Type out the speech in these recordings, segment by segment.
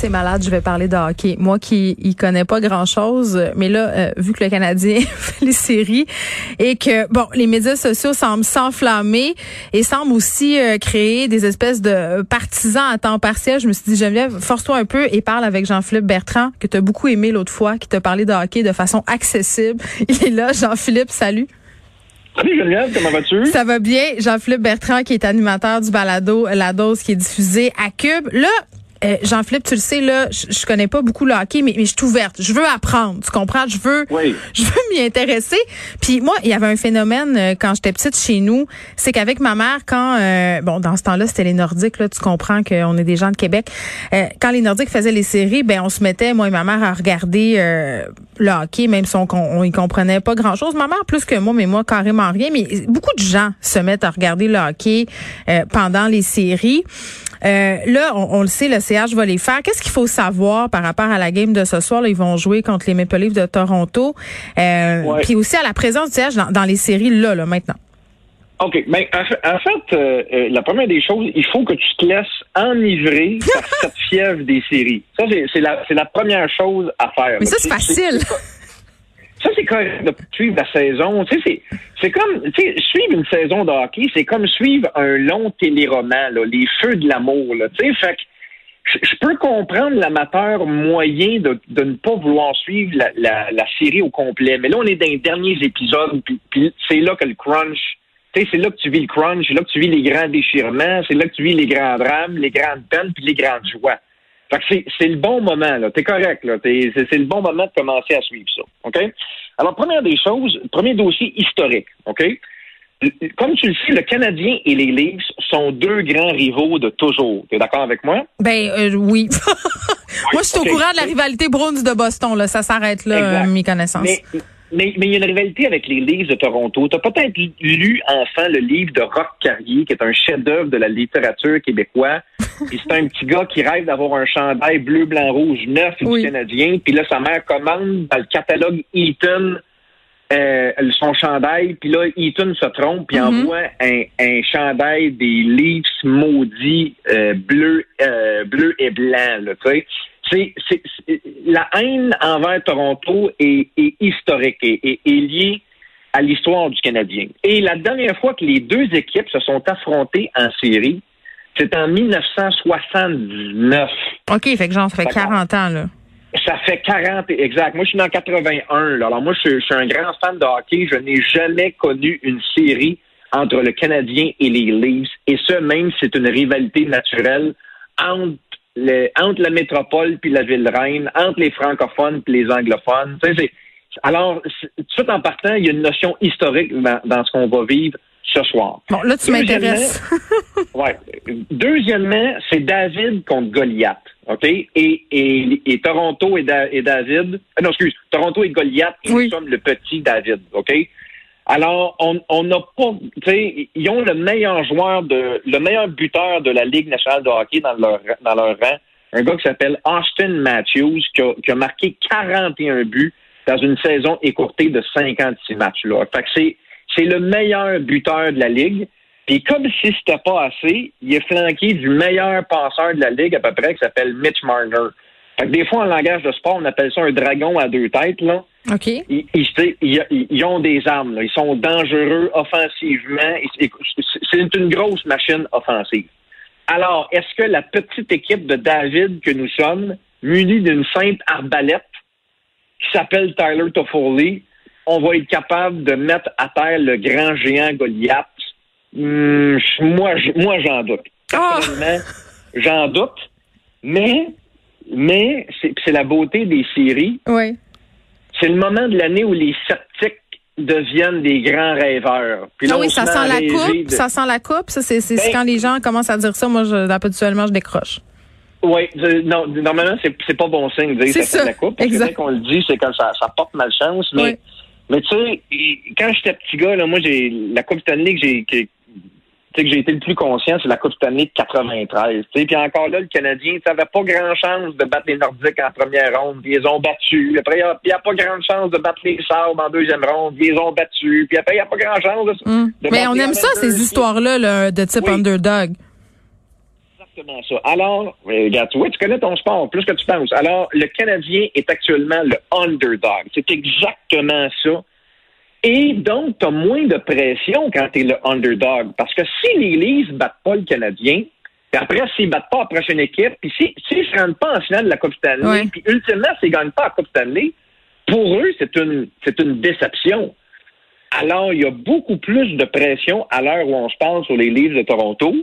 C'est malade, je vais parler de hockey. Moi qui y connais pas grand-chose, mais là, euh, vu que le Canadien fait les séries et que, bon, les médias sociaux semblent s'enflammer et semblent aussi euh, créer des espèces de partisans à temps partiel, je me suis dit, Geneviève, force-toi un peu et parle avec Jean-Philippe Bertrand, que tu as beaucoup aimé l'autre fois, qui t'a parlé de hockey de façon accessible. Il est là, Jean-Philippe, salut. Salut Geneviève, comment vas-tu? Ça va bien. Jean-Philippe Bertrand, qui est animateur du balado La Dose, qui est diffusé à Cube. Là, euh, Jean-Philippe, tu le sais, là, je, je connais pas beaucoup le hockey, mais, mais je suis ouverte. Je veux apprendre, tu comprends? Je veux, Oui. je veux m'y intéresser. Puis moi, il y avait un phénomène euh, quand j'étais petite chez nous, c'est qu'avec ma mère, quand, euh, bon, dans ce temps-là, c'était les Nordiques, là, tu comprends qu'on est des gens de Québec. Quand les Nordiques faisaient les séries, ben on se mettait, moi et ma mère, à regarder le hockey, même si on, on y comprenait pas grand-chose. Ma mère plus que moi, mais moi carrément rien. Mais beaucoup de gens se mettent à regarder le hockey pendant les séries. Euh, là, on, on le sait, le CH va les faire. Qu'est-ce qu'il faut savoir par rapport à la game de ce soir? Là, ils vont jouer contre les Maple Leafs de Toronto. Euh, Ouais. Puis aussi à la présence du CH dans, dans les séries, là, là, maintenant. OK. Ben, en fait, euh, euh, la première des choses, il faut que tu te laisses enivrer par cette fièvre des séries. Ça, c'est la, première chose à faire. Mais ça, c'est facile. Ça, c'est correct de suivre la saison. Tu sais, c'est, comme, suivre une saison de hockey, c'est comme suivre un long téléroman, là, les feux de l'amour, là. Tu sais, fait je- peux comprendre l'amateur moyen de, ne pas vouloir suivre la, série au complet. Mais là, on est dans les derniers épisodes, puis, c'est là que le crunch, c'est là que tu vis le crunch, c'est là que tu vis les grands déchirements, c'est là que tu vis les grands drames, les grandes peines, puis les grandes joies. Fait que c'est, le bon moment, là. T'es correct, là. C'est, le bon moment de commencer à suivre ça. OK? Alors, première des choses, premier dossier historique. OK? Comme tu le sais, le Canadien et les Leafs sont deux grands rivaux de toujours. T'es d'accord avec moi? Ben euh, oui. Moi, je suis au courant de la rivalité Bruins de Boston. Là, ça s'arrête là, Exact. euh, mes connaissances. Mais, mais, mais il y a une rivalité avec les Leafs de Toronto. Tu as peut-être lu enfant le livre de Rock Carrier, qui est un chef-d'œuvre de la littérature québécoise. Puis c'est un petit gars qui rêve d'avoir un chandail bleu, blanc, rouge neuf Oui. du Canadien. Puis là, sa mère commande dans le catalogue Eaton euh, son chandail. Puis là, Eaton se trompe puis Mhm. envoie un, un chandail des Leafs maudits euh, bleu, euh, bleu et blanc. Tu sais. C'est, la haine envers Toronto est, est historique et est, est liée à l'histoire du Canadien. Et la dernière fois que les deux équipes se sont affrontées en série, c'est en 1979. OK, fait que genre, ça fait D'accord. 40 ans, là. Ça fait 40, exact. Moi, je suis dans 81. là. Alors, moi, je, je suis un grand fan de hockey. Je n'ai jamais connu une série entre le Canadien et les Leafs. Et ce, même c'est une rivalité naturelle entre, entre la métropole puis la ville reine, entre les francophones puis les anglophones. Alors, tout de suite en partant, il y a une notion historique dans, dans ce qu'on va vivre ce soir. Bon, là, tu m'intéresses. Ouais. Deuxièmement, c'est David contre Goliath. OK? Et, et, et Toronto et, Da- et David. ah non, excuse. Toronto et Goliath, Oui. nous sommes le petit David. OK? Alors, on n'a pas. Tu sais, ils ont le meilleur joueur de. le meilleur buteur de la Ligue nationale de hockey dans leur, dans leur rang. Un gars qui s'appelle Austin Matthews, qui a, qui a marqué 41 buts dans une saison écourtée de 56 matchs. Là. Fait que c'est, c'est le meilleur buteur de la Ligue. Puis comme si c'était pas assez, il est flanqué du meilleur passeur de la Ligue à peu près, qui s'appelle Mitch Marner. Fait que des fois, en langage de sport, on appelle ça un dragon à deux têtes. Là. OK. Ils, ils- ils- ils- ils ont des armes. là. Ils sont dangereux offensivement. C'est une grosse machine offensive. Alors, est-ce que la petite équipe de David que nous sommes, munie d'une simple arbalète qui s'appelle Tyler Toffoli, on va être capable de mettre à terre le grand géant Goliath? Hmm, moi, moi, j'en doute. Ah! Personnellement, j'en doute. Mais, mais c'est la beauté des séries. Oui. C'est le moment de l'année où les sceptiques deviennent des grands rêveurs. Puis là, Ah on oui, ça sent la coupe. de- Ça sent la coupe. Ça, c'est Ben- quand les gens commencent à dire ça. Moi, je, habituellement, je décroche. Oui, non, normalement, c'est pas bon signe de dire ça, ça, de la coupe. Parce exact. qu'on le dit, c'est quand ça, ça porte malchance. Mais, Oui. mais tu sais, quand j'étais petit gars, là, moi, j'ai la Coupe Stanley que j'ai tu sais, que j'ai été le plus conscient, c'est la Coupe Stanley de 93. tu sais. Puis encore là, le Canadien, ça avait pas grand chance de battre les Nordiques en première ronde. Puis ils ont battus. Après, il n'y a, pas grande chance de battre les Sabres en deuxième ronde. Puis ils ont battus. Puis après, il n'y a pas grand chance de, Hum. de Mais on aime ça, ces histoires-là là, de type Oui. underdog. exactement ça. Alors, euh, regarde, tu vois, tu connais ton sport plus que tu penses. Alors, le Canadien est actuellement le underdog. C'est exactement ça. Et donc, tu as moins de pression quand tu es le underdog. Parce que si les Leafs battent pas le Canadien, puis après, s'ils battent pas la prochaine équipe, puis si- s'ils se rendent pas en finale de la Coupe Stanley, Ouais. puis ultimement, s'ils gagnent pas la Coupe Stanley, pour eux, c'est une, c'est une déception. Alors, il y a beaucoup plus de pression à l'heure où on se parle sur les Leafs de Toronto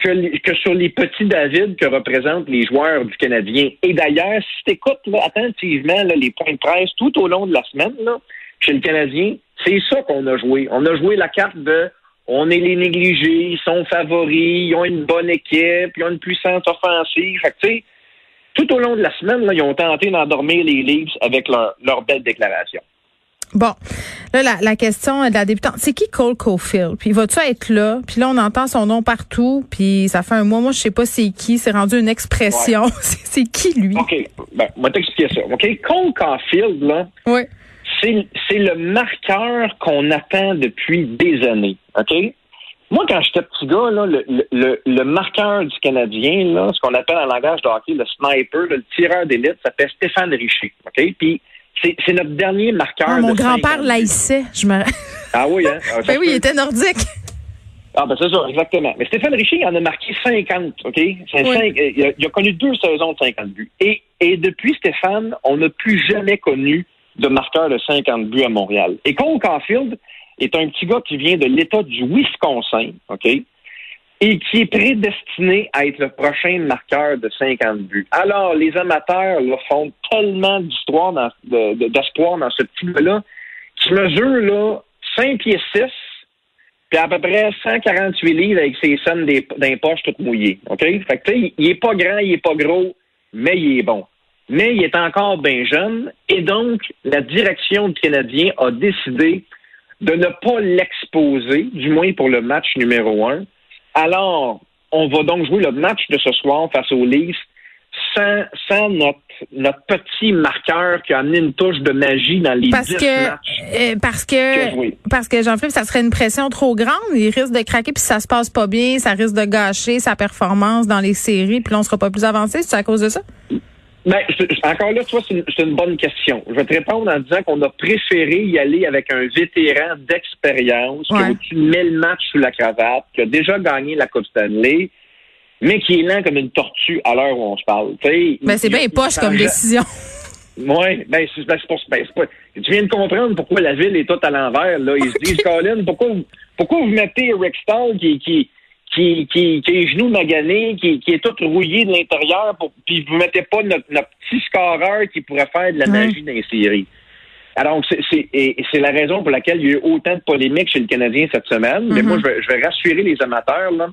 que, que sur les petits David que représentent les joueurs du Canadien. Et d'ailleurs, si tu écoutes attentivement là, les points de presse tout au long de la semaine, là, chez le Canadien, c'est ça qu'on a joué. On a joué la carte de on est les négligés, ils sont favoris, ils ont une bonne équipe, ils ont une puissance offensive. Fait que, tout au long de la semaine, là, ils ont tenté d'endormir les Leafs avec leur, leur belle déclaration. Bon, là, la, la question de la débutante, c'est qui Cole Caulfield? Puis vas-tu être là? Puis là, on entend son nom partout, puis ça fait un mois. Moi, je sais pas c'est qui. C'est rendu une expression. C'est c'est qui, lui? OK, ben, on va t'expliquer ça. OK, Cole Caulfield, là, Oui. C'est le marqueur qu'on attend depuis des années. OK? Moi, quand j'étais petit gars, là, le, le, le marqueur du Canadien, là, ce qu'on appelle en langage de hockey, le sniper, le tireur d'élite, s'appelle Stéphane Richer. OK? Puis c'est notre dernier marqueur. Ah, mon de grand-père 50. l'haïssait. Je me... Ah oui, hein? Ah, ben oui, il était nordique. Ah, ben c'est ça, exactement. Mais Stéphane Richer, il en a marqué 50, OK? Oui. euh, il, a, il a connu deux saisons de 50 buts. Et, et depuis Stéphane, on n'a plus jamais connu de marqueur de 50 buts à Montréal. Et Cole Caulfield est un petit gars qui vient de l'État du Wisconsin, OK? Et qui est prédestiné à être le prochain marqueur de 50 buts. Alors, les amateurs là, font tellement d'histoire, dans- de- de- d'espoir dans ce petit gars-là, qui mesure là 5 pieds 6, puis à peu près 148 livres avec ses scènes d'un toutes mouillées. OK? Fait que, il est pas grand, il est pas gros, mais il est bon. Mais il est encore bien jeune, et donc, la direction du Canadien a décidé de ne pas l'exposer, du moins pour le match numéro un. Alors, on va donc jouer le match de ce soir face aux Leafs sans, sans notre, notre petit marqueur qui a amené une touche de magie dans les Parce 10 que, matchs. euh, parce que, parce que Jean-Philippe, ça serait une pression trop grande. Il risque de craquer puis si ça se passe pas bien, ça risque de gâcher sa performance dans les séries puis là, on sera pas plus avancé. C'est à cause de ça? Ben, je- encore là, tu vois, c'est une, bonne question. Je vais te répondre en disant qu'on a préféré y aller avec un vétéran d'expérience qui Ouais. de 1000 matchs sous la cravate, qui a déjà gagné la Coupe Stanley, mais qui est lent comme une tortue à l'heure où on se parle. Tu sais, Ben, c'est bien poche comme décision. Oui, ben, c'est ben, c'est pour ben, pas- Tu viens de comprendre pourquoi la ville est toute à l'envers. Là. Ils se disent, Colin, pourquoi, vous- pourquoi vous mettez Rick Stahl qui, qui, qui, qui, qui est genoux magané, qui, qui est tout rouillé de l'intérieur, pour- puis vous mettez pas notre, notre petit scoreur qui pourrait faire de la magie dans les séries. Alors, c'est c'est- et- et c'est la raison pour laquelle il y a eu autant de polémiques chez le Canadien cette semaine. Mais Mhm. moi, je vais, je vais rassurer les amateurs. Là.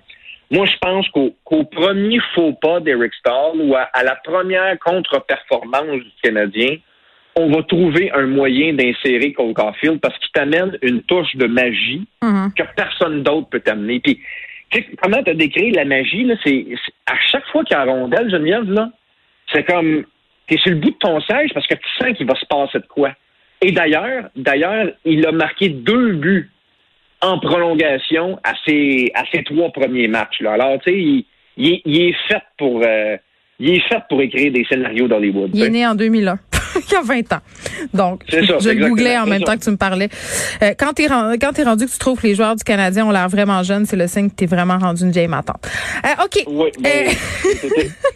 Moi, je pense qu'au qu'au premier faux pas d'Eric Stahl ou à, à la première contre-performance du Canadien, on va trouver un moyen d'insérer Cole Caulfield parce qu'il t'amène une touche de magie Mhm. que personne d'autre peut t'amener. Puis, sais, comment tu as décrit la magie, là, c'est à chaque fois qu'il y a un rondelle, Geneviève, là, c'est comme tu es sur le bout de ton siège parce que tu sens qu'il va se passer de quoi. Et d'ailleurs, d'ailleurs, il a marqué deux buts en prolongation à ses, à ses trois premiers matchs. Là. Alors, tu sais, il, il est- il est fait pour euh, il est fait pour écrire des scénarios d'Hollywood. Il est né en 2001. il y a 20 ans. Donc, ça, je le googlais en même ça. temps que tu me parlais. Euh, quand quand t'es rendu que tu trouves que les joueurs du Canadien ont l'air vraiment jeunes, c'est le signe que t'es vraiment rendu une vieille matante. Euh, OK. Oui,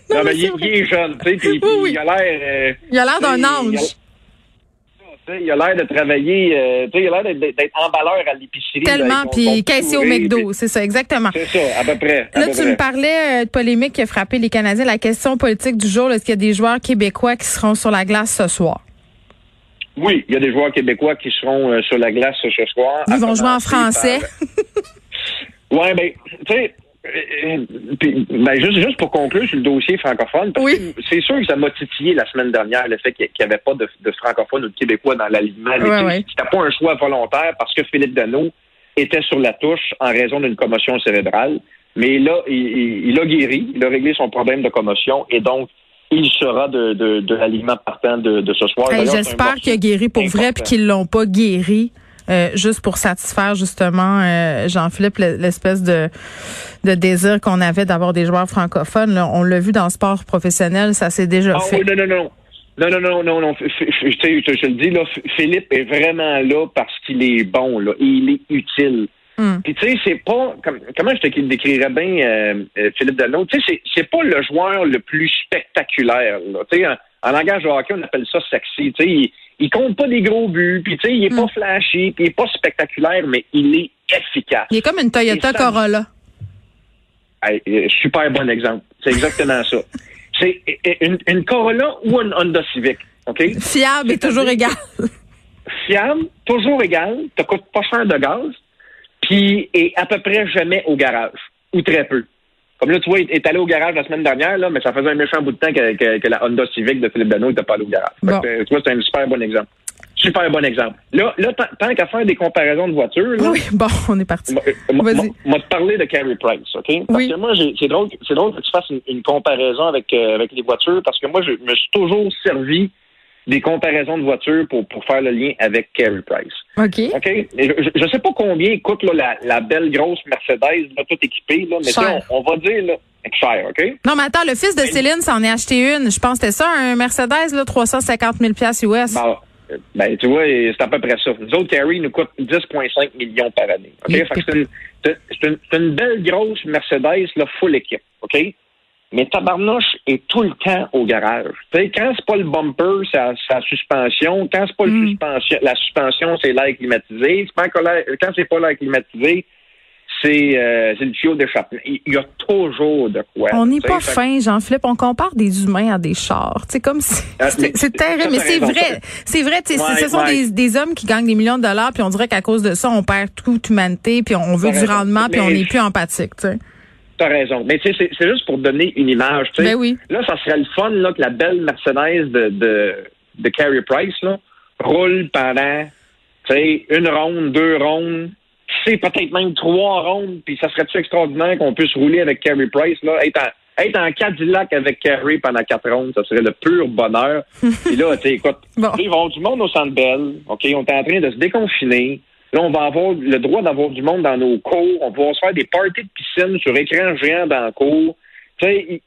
non, mais il, est jeune, tu sais, puis, puis Oui, oui. il a l'air. euh, il a l'air d'un ange. Il a l'air de travailler, euh, il a l'air d'être emballeur à l'épicerie. Tellement, puis caissier au McDo, c'est ça, exactement. C'est ça, à peu près. là, tu me parlais euh, de polémique qui a frappé les Canadiens. La question politique du jour, est-ce qu'il y a des joueurs québécois qui seront sur la glace ce soir? Oui, il y a des joueurs québécois qui seront euh, sur la glace ce soir. Ils vont jouer en français. Oui, ben, tu sais, ben, juste, juste pour conclure sur le dossier francophone, c'est sûr que ça m'a titillé la semaine dernière le fait qu'il n'y avait pas de, de francophones ou de québécois dans l'alignement. Ouais, C'était pas un choix volontaire parce que Philippe Dano était sur la touche en raison d'une commotion cérébrale. Mais là, il, a guéri, il a réglé son problème de commotion et donc il sera de, de, l'alignement partant de, ce soir. J'espère qu'il a guéri pour vrai et qu'ils l'ont pas guéri. Euh, juste pour satisfaire justement euh, Jean-Philippe l'espèce de, de désir qu'on avait d'avoir des joueurs francophones. On l'a vu dans le sport professionnel, ça s'est déjà ah fait. Oui, non, non, non. Non, non, non, non, non. Je, le dis, là, Philippe est vraiment là parce qu'il est bon, là. il est utile. Hmm. Puis tu sais, c'est pas comment je te décrirais bien euh, Philippe Delano, tu sais, c'est pas le joueur le plus spectaculaire. Tu sais, en, langage de hockey, on appelle ça sexy. Sais, il compte pas des gros buts, puis il est pas hmm. flashy, puis il est pas spectaculaire, mais il est efficace. Il est comme une Toyota Corolla. Euh, super bon exemple. C'est exactement ça. C'est une, Corolla ou une Honda Civic, OK? Fiable et toujours égal. Fiable, toujours égal, te coûte pas cher de gaz, puis est à peu près jamais au garage, ou très peu. Comme là, tu vois, il est allé au garage la semaine dernière, là, mais ça faisait un méchant bout de temps que, la Honda Civic de Philippe Dano n'était pas allé au garage. tu vois, c'est un super bon exemple. Super bon exemple. Là, là tant qu'à faire des comparaisons de voitures. oui, bon, on est parti. Vas-y. Moi, te parler de Carey Price, OK? Parce que moi, c'est drôle, c'est drôle que tu fasses une, comparaison avec, euh, avec les voitures, parce que moi, je me suis toujours servi des comparaisons de voitures pour, pour faire le lien avec Carey Price. OK. OK? Je ne sais pas combien coûte là, la, belle grosse Mercedes, là, toute équipée, là, mais on, va dire là, cher, OK? Non, mais attends, le fils de Céline s'en est acheté une. Je pense que c'était ça, un Mercedes, là, 350 000 US. Ben, ben, tu vois, c'est à peu près ça. Nous autres, Carey nous coûte 10,5 millions par année. OK? c'est une, une, une, belle grosse Mercedes, là, full équipe. OK? Mais tabarnouche est tout le temps au garage. Tu sais, quand c'est pas le bumper, c'est sa suspension. Quand c'est pas le hmm. suspension, la suspension, c'est l'air climatisé. Quand c'est pas l'air climatisé, c'est euh, le tuyau d'échappement. Il y a toujours de quoi. On n'est pas fin, Jean-Philippe. On compare des humains à des chars. C'est comme si ah, c'est terrible, mais c'est vrai. C'est vrai. ce sont des, des, hommes qui gagnent des millions de dollars, puis on dirait qu'à cause de ça, on perd toute humanité, puis on veut du rendement, puis on n'est plus empathique. T'as raison. Mais tu sais, c'est juste pour donner une image. Ben oui. Là, ça serait le fun là, que la belle Mercedes de, de, de Carey Price là, roule pendant une ronde, deux rondes, c'est peut-être même trois rondes, puis ça serait-tu extraordinaire qu'on puisse rouler avec Carey Price, là, être en, être en Cadillac avec Carey pendant quatre rondes, ça serait le pur bonheur. Puis là, tu écoute, bon. ils vont du monde au Centre Bell, OK, on est en train de se déconfiner. Là, on va avoir le droit d'avoir du monde dans nos cours. On va se faire des parties de piscine sur écran géant dans le cours.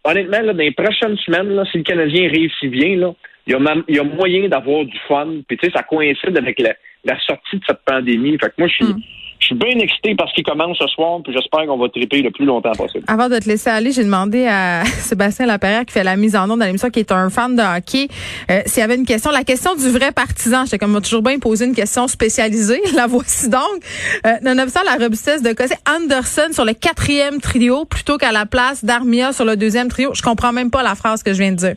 honnêtement, là, dans les prochaines semaines, là, si le Canadien réussit bien, il y a, moyen d'avoir du fun. Puis, tu sais, ça coïncide avec la, la, sortie de cette pandémie. Fait que moi, je suis, hmm. Je suis bien excité parce qu'il commence ce soir, puis j'espère qu'on va triper le plus longtemps possible. Avant de te laisser aller, j'ai demandé à Sébastien Laperrière, qui fait la mise en onde dans l'émission, qui est un fan de hockey, euh, s'il y avait une question. La question du vrai partisan. J'étais comme, toujours bien poser une question spécialisée. La voici donc. Euh, nonobstant la robustesse de Cossé, Anderson sur le quatrième trio plutôt qu'à la place d'Armia sur le deuxième trio. Je comprends même pas la phrase que je viens de dire.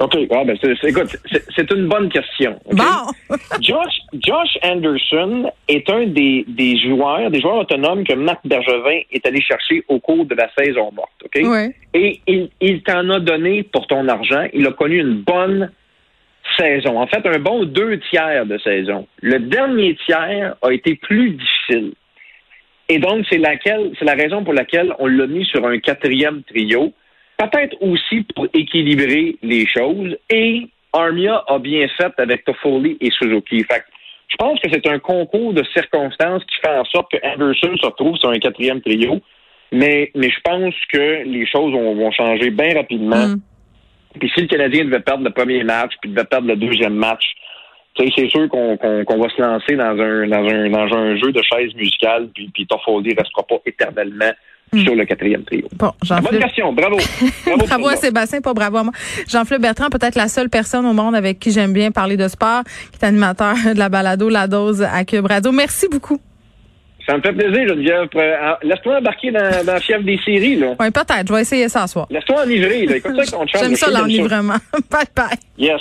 OK. Ah, ben, c'est, écoute, c'est une bonne question. Bon. Josh, Josh Anderson est un des, des joueurs, des joueurs autonomes que Marc Bergevin est allé chercher au cours de la saison morte. OK? Oui. Et il, il t'en a donné pour ton argent. Il a connu une bonne saison. En fait, un bon deux tiers de saison. Le dernier tiers a été plus difficile. Et donc, c'est laquelle, c'est la raison pour laquelle on l'a mis sur un quatrième trio peut-être aussi pour équilibrer les choses. Et Armia a bien fait avec Toffoli et Suzuki. Fait je pense que c'est un concours de circonstances qui fait en sorte que Anderson se retrouve sur un quatrième trio. Mais, mais je pense que les choses vont, changer bien rapidement. Mm. Puis si le Canadien devait perdre le premier match, puis devait perdre le deuxième match, c'est sûr qu'on va se lancer dans un, dans un, dans un jeu de chaise musicale, puis, puis Toffoli restera pas éternellement sur le quatrième trio. Bon, jean Bonne version, bravo. Bravo, bravo à Sébastien, pas bravo à moi. Jean-Philippe Bertrand, peut-être la seule personne au monde avec qui j'aime bien parler de sport, qui est animateur de la balado La Dose à Cube Radio. Merci beaucoup. Ça me fait plaisir, Geneviève. Ah, laisse-toi embarquer dans, dans la fièvre des séries, là. Oui, peut-être. Je vais essayer ça ce soir. Laisse-toi enivrer, là. Écoute ça ton J'aime ça, l'enivrement. bye bye. Yes.